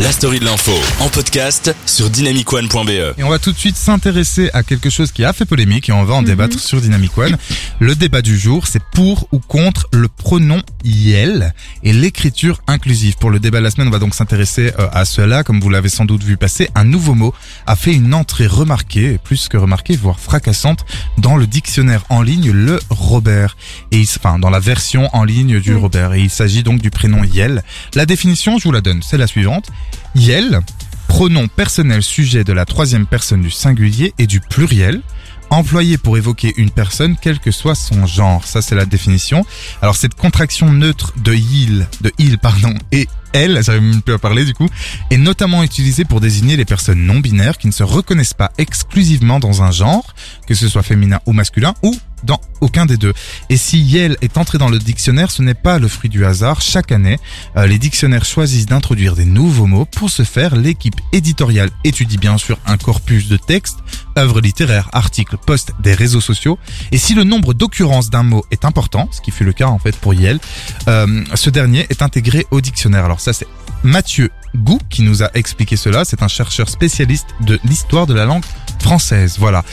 La story de l'info en podcast sur dynamicone.be. Et on va tout de suite s'intéresser à quelque chose qui a fait polémique et on va en débattre sur Dynamic One. Le débat du jour, c'est pour ou contre le pronom YEL et l'écriture inclusive. Pour le débat de la semaine, on va donc s'intéresser euh, à cela. Comme vous l'avez sans doute vu passer, un nouveau mot a fait une entrée remarquée, plus que remarquée, voire fracassante, dans le dictionnaire en ligne, le Robert. Et il, enfin, dans la version en ligne du Robert. Et il s'agit donc du prénom YEL. La définition, je vous la donne, c'est la suivante. Yel, pronom personnel sujet de la troisième personne du singulier et du pluriel, employé pour évoquer une personne quel que soit son genre. Ça, c'est la définition. Alors, cette contraction neutre de il, de il, pardon, et elle, j'arrive même plus à parler du coup, est notamment utilisée pour désigner les personnes non binaires qui ne se reconnaissent pas exclusivement dans un genre, que ce soit féminin ou masculin, ou dans aucun des deux. Et si Yel est entré dans le dictionnaire, ce n'est pas le fruit du hasard. Chaque année, euh, les dictionnaires choisissent d'introduire des nouveaux mots. Pour ce faire, l'équipe éditoriale étudie bien sûr un corpus de textes, œuvres littéraires, articles, posts des réseaux sociaux. Et si le nombre d'occurrences d'un mot est important, ce qui fut le cas en fait pour Yel, euh, ce dernier est intégré au dictionnaire. Alors ça c'est Mathieu Gou qui nous a expliqué cela. C'est un chercheur spécialiste de l'histoire de la langue française. Voilà.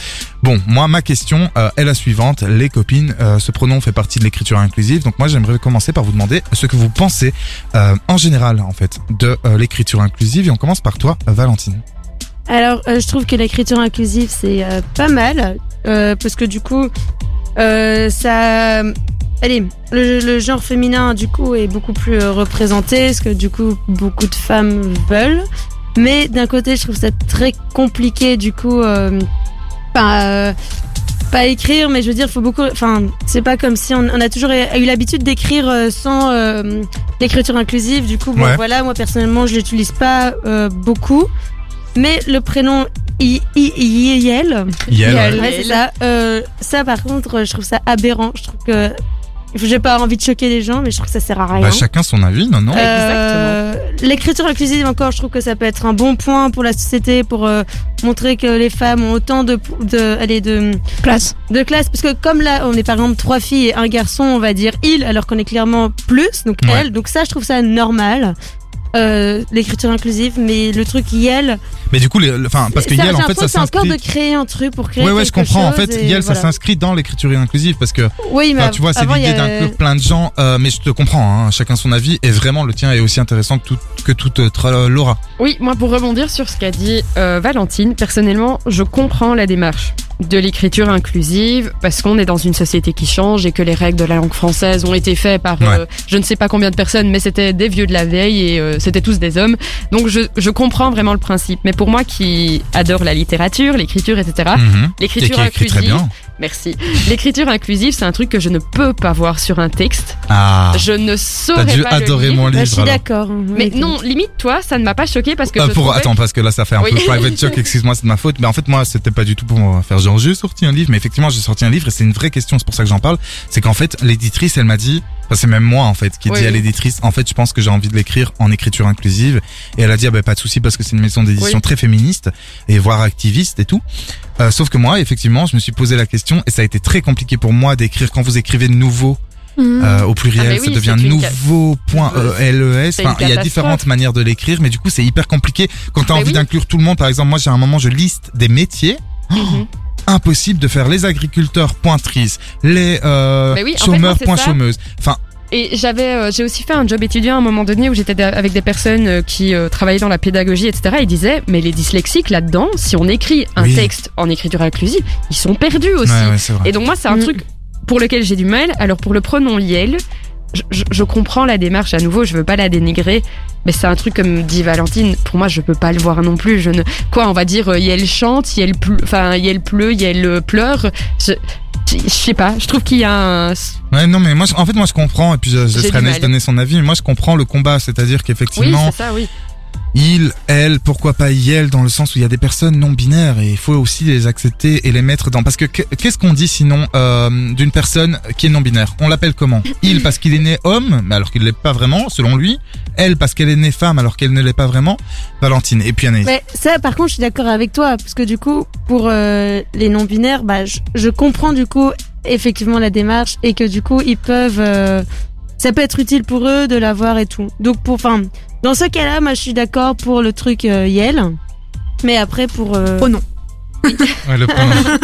Bon, moi, ma question euh, est la suivante. Les copines, euh, ce pronom fait partie de l'écriture inclusive. Donc moi, j'aimerais commencer par vous demander ce que vous pensez en général, en fait, de l'écriture inclusive. Et on commence par toi, Valentine. Alors, euh, je trouve que l'écriture inclusive, c'est euh, pas mal, euh, parce que du coup, ça... Allez, le, le genre féminin, du coup, est beaucoup plus représenté, ce que du coup, beaucoup de femmes veulent. Mais d'un côté, je trouve ça très compliqué, du coup, pas, pas écrire, mais je veux dire, faut beaucoup... Enfin, c'est pas comme si on, on a toujours eu l'habitude d'écrire sans l'écriture inclusive. Du coup, bon, Ouais. voilà, moi, personnellement, je l'utilise pas beaucoup. Mais le prénom I- I- I- Yel, Yel, ouais. ouais, c'est ça. Euh, ça, par contre, je trouve ça aberrant. Je trouve que j'ai pas envie de choquer les gens, mais je trouve que ça sert à rien. Bah, chacun son avis, non, non Euh, L'écriture inclusive encore, je trouve que ça peut être un bon point pour la société, pour euh, montrer que les femmes ont autant de, de, allez, de Place. de classe. Parce que comme là, on est par exemple trois filles et un garçon, on va dire il, alors qu'on est clairement plus, donc Ouais. elle. Donc ça, je trouve ça normal. Euh, l'écriture inclusive, mais le truc Yel, Mais du coup, les- le- enfin, parce que Yel, en fait, ça c'est encore s'inscrit. de créer un truc pour créer Ouais, ouais, je comprends. En fait, Yel, ça s'inscrit dans l'écriture inclusive parce que Oui, mais tu vois, c'est l'idée a- d'inclure plein de gens, euh, mais je te comprends, hein, chacun son avis, et vraiment le tien est aussi intéressant que, tout, que toute autre euh, Laura. Oui, moi pour rebondir sur ce qu'a dit euh, Valentine, personnellement, je comprends la démarche de l'écriture inclusive parce qu'on est dans une société qui change et que les règles de la langue française ont été faites par euh, je ne sais pas combien de personnes, mais c'était des vieux de la veille et euh, c'était tous des hommes. Donc je, je comprends vraiment le principe. Mais pour moi qui adore la littérature, l'écriture, etc., Mhm. L'écriture inclusive, bien. Merci. L'écriture inclusive, c'est un truc que je ne peux pas voir sur un texte. Ah, Je ne t'as saurais dû pas le adorer lire. mon Bah, livre. je suis d'accord. Mais non, limite toi, ça ne m'a pas choqué parce que Euh, je pour trouvais- attends parce que là ça fait un Oui. peu private joke excuse-moi c'est de ma faute mais en fait moi c'était pas du tout pour me faire genre j'ai sorti un livre mais effectivement j'ai sorti un livre et c'est une vraie question c'est pour ça que j'en parle c'est qu'en fait l'éditrice elle m'a dit enfin c'est même moi en fait qui Oui, dit à l'éditrice en fait je pense que j'ai envie de l'écrire en écriture inclusive et elle a dit ah bah pas de souci parce que c'est une maison d'édition Oui. très féministe et voire activiste et tout Euh, sauf que moi effectivement je me suis posé la question et ça a été très compliqué pour moi d'écrire quand vous écrivez nouveau euh, au pluriel, Ah, ça devient c'est une ca- nouveau point E une Enfin, il y a différentes manières de l'écrire, mais du coup, c'est hyper compliqué. Quand tu as envie d'inclure tout le monde, par exemple, moi, j'ai un moment, je liste des métiers. Mhm. Impossible de faire les agriculteurs pointrices, les euh, Mais oui, en fait, moi, chômeurs c'est point ça. chômeuses. Enfin, Et j'avais, euh, j'ai aussi fait un job étudiant à un moment donné où j'étais avec des personnes euh, qui euh, travaillaient dans la pédagogie, etc. Ils disaient, mais les dyslexiques là-dedans, si on écrit un Oui. texte en écriture inclusive, ils sont perdus aussi. ouais, ouais. Et donc moi, c'est un Mm. truc pour lequel j'ai du mal. Alors pour le pronom Yel, je, je- je comprends la démarche à nouveau, je veux pas la dénigrer, mais c'est un truc comme dit Valentine. Pour moi, je peux pas le voir non plus. Je ne, quoi, on va dire euh, Yel chante, Yel pleut, enfin Yel pleut, Yel euh, pleure. Je, je je sais pas. Je trouve qu'il y a un, Ouais, non, mais moi, je- en fait, moi, je comprends, et puis je, je J'ai laisserai donner son avis, mais moi, je comprends le combat, c'est-à-dire oui, qu'effectivement, c'est ça, oui. Il, elle, pourquoi pas elle, dans le sens où il y a des personnes non binaires, et il faut aussi les accepter et les mettre dans, parce que que- qu'est-ce qu'on dit sinon euh, d'une personne qui est non binaire On l'appelle comment? Il parce qu'il est né homme, mais alors qu'il l'est pas vraiment, selon lui. Elle parce qu'elle est née femme, alors qu'elle ne l'est pas vraiment. Valentine, et puis Anaïs. Mais ça, par contre, je suis d'accord avec toi, parce que du coup, pour euh, les non-binaires, bah, je, je comprends du coup effectivement la démarche et que du coup, ils peuvent euh, ça peut être utile pour eux de l'avoir et tout. Donc pour, enfin, dans ce cas-là, moi je suis d'accord pour le truc euh, Yel, mais après pour. euh, Oh non. Ouais, le pronom.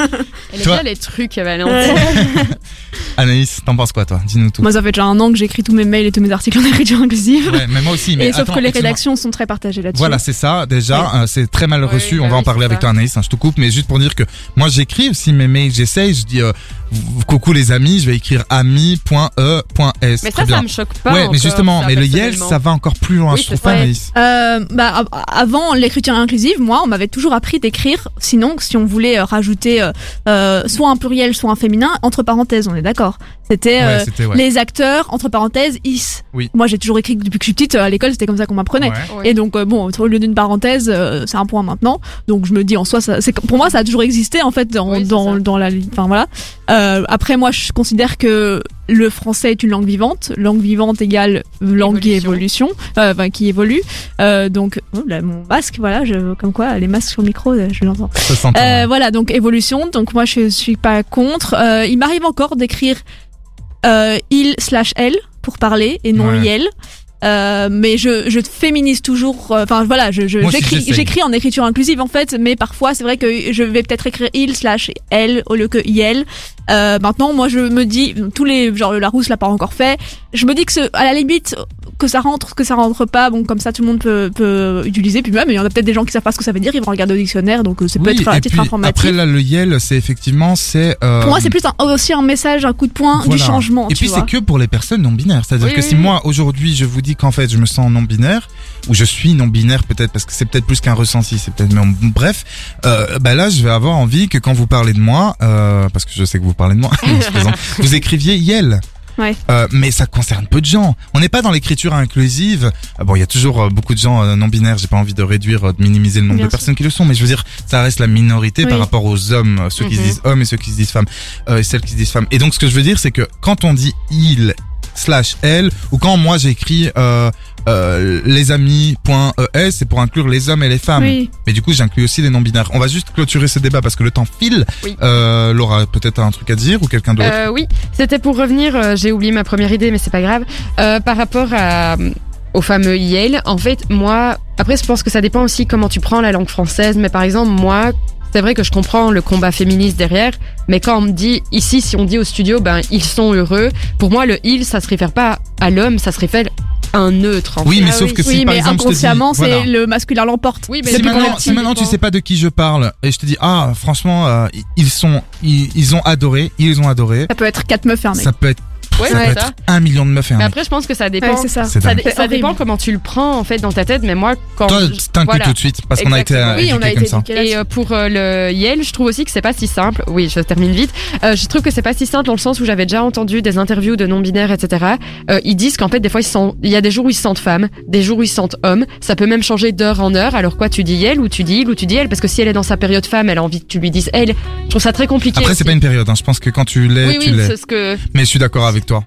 Elle aime Toi- bien les trucs, Valentine. Anaïs, t'en penses quoi toi Dis-nous tout. Moi, ça fait déjà un an que j'écris tous mes mails et tous mes articles en écriture inclusive. Ouais, mais moi aussi. Mais et sauf attends, que les rédactions sont très partagées là-dessus. Voilà, c'est ça. Déjà, euh, c'est très mal reçu. bah On va oui, en parler avec ça. toi, Anaïs. hein, je te coupe, mais juste pour dire que moi, j'écris aussi mes mails. J'essaye. Je dis euh, coucou les amis. Je vais écrire ami.e.s. Mais Très ça, bien. ça me choque pas. ouais, mais justement, mais le Yel, ça va encore plus loin, Oui, je trouve pas. Anaïs. Euh, bah, av- avant l'écriture inclusive, moi, on m'avait toujours appris d'écrire. Sinon, si on voulait rajouter soit un pluriel, soit un féminin, entre parenthèses, on est d'accord. C'était euh, Ouais, c'était ouais. les acteurs, entre parenthèses, is. Oui. Moi, j'ai toujours écrit depuis que je suis petite. euh, À l'école, c'était comme ça qu'on m'apprenait. Ouais. Oui. Et donc, euh, bon, au lieu d'une parenthèse, euh, c'est un point maintenant. Donc, je me dis en soi, ça, c'est pour moi, ça a toujours existé en fait dans Oui, c'est dans ça. dans la. Enfin voilà. Euh, après, moi, je considère que le français est une langue vivante. Langue vivante égale langue qui Évolution. euh, enfin, qui évolue. Euh, donc, oh, là, mon masque, voilà, je, comme quoi, les masques sur le micro, euh, je l'entends. Euh, voilà, donc évolution. Donc moi, je suis pas contre. Euh, il m'arrive encore d'écrire euh, il slash elle pour parler et non Ouais. il. Euh, mais je, je féminise toujours. euh, Enfin voilà, je, j'écris, en écriture inclusive en fait, mais parfois c'est vrai que je vais peut-être écrire il slash elle au lieu que il. Euh, maintenant, moi je me dis tous les genre la rousse l'a pas encore fait. Je me dis que ce, à la limite que ça rentre, que ça rentre pas, bon comme ça tout le monde peut, peut utiliser. Puis même il y en a peut-être des gens qui savent pas ce que ça veut dire, ils vont regarder au dictionnaire, donc euh, ça peut Oui, être à titre informatif. Après là, le Yel, c'est effectivement, c'est. euh, Pour moi, c'est plus un- aussi un message, un coup de poing du changement. Et tu puis c'est que pour les personnes non binaires, c'est-à-dire Oui, que oui, si moi aujourd'hui je vous dis qu'en fait je me sens non binaire ou je suis non binaire peut-être parce que c'est peut-être plus qu'un ressenti, c'est peut-être mais bref, euh, bah là je vais avoir envie que quand vous parlez de moi, euh, parce que je sais que vous parlez de moi, vous écriviez Yel. Ouais. Euh, mais ça concerne peu de gens. On n'est pas dans l'écriture inclusive. Ah Bon, il y a toujours euh, beaucoup de gens euh, non binaires. J'ai pas envie de réduire, euh, de minimiser le nombre Bien de sûr. personnes qui le sont, mais je veux dire, ça reste la minorité Oui. par rapport aux hommes, euh, ceux qui se Mhm. disent hommes et ceux qui se disent femmes, euh, et celles qui se disent femmes. Et donc, ce que je veux dire, c'est que quand on dit il slash elle, ou quand moi j'écris euh, euh, les amis.es, c'est pour inclure les hommes et les femmes. Oui. Mais du coup, j'inclus aussi les non binaires. On va juste clôturer ce débat parce que le temps file. Oui. Euh, Laura, peut-être un truc à dire ou quelqu'un d'autre. Euh, oui, c'était pour revenir, euh, j'ai oublié ma première idée, mais c'est pas grave. Par rapport à, au fameux Yale, en fait, moi, après, je pense que ça dépend aussi comment tu prends la langue française, mais par exemple, moi, c'est vrai que je comprends le combat féministe derrière, mais quand on me dit, ici, si on dit au studio, ben, ils sont heureux, pour moi, le il, ça se réfère pas à l'homme, ça se réfère à un neutre, en oui, fait. mais Ah sauf oui. que si oui, par mais exemple inconsciemment, voilà. c'est le masculin l'emporte. Oui, mais Si depuis qu'on est maintenant, petit, si maintenant tu sais pas de qui je parle et je te dis ah franchement euh, ils sont ils, ils ont adoré ils ont adoré Ça peut être quatre meufs fermés. ça peut être Ouais, ça c'est peut être ça. un million de meufs et un Mais mec. après, je pense que ça dépend. Ouais, c'est ça. C'est ça, dingue. dé- ça horrible. dépend comment tu le prends en fait dans ta tête, mais moi quand toi je- t'inclus voilà. tout de suite parce qu'on a été Exactement. euh, Oui, on a été comme ça éduqués Et là-dessus. euh, pour euh, le Yale, je trouve aussi que c'est pas si simple. Oui, je termine vite. Euh, je trouve que c'est pas si simple dans le sens où j'avais déjà entendu des interviews de non-binaires, etc. Euh, ils disent qu'en fait, des fois, ils sont, il y a des jours où ils se sentent femmes, des jours où ils se sentent hommes. Ça peut même changer d'heure en heure. Alors quoi, tu dis Yale ou tu dis il ou tu dis elle Parce que si elle est dans sa période femme, elle a envie que tu lui dises elle. Je trouve ça très compliqué. après c'est aussi. pas une période hein. je pense que quand tu l'es Oui, tu oui, l'es c'est ce que. mais je suis d'accord avec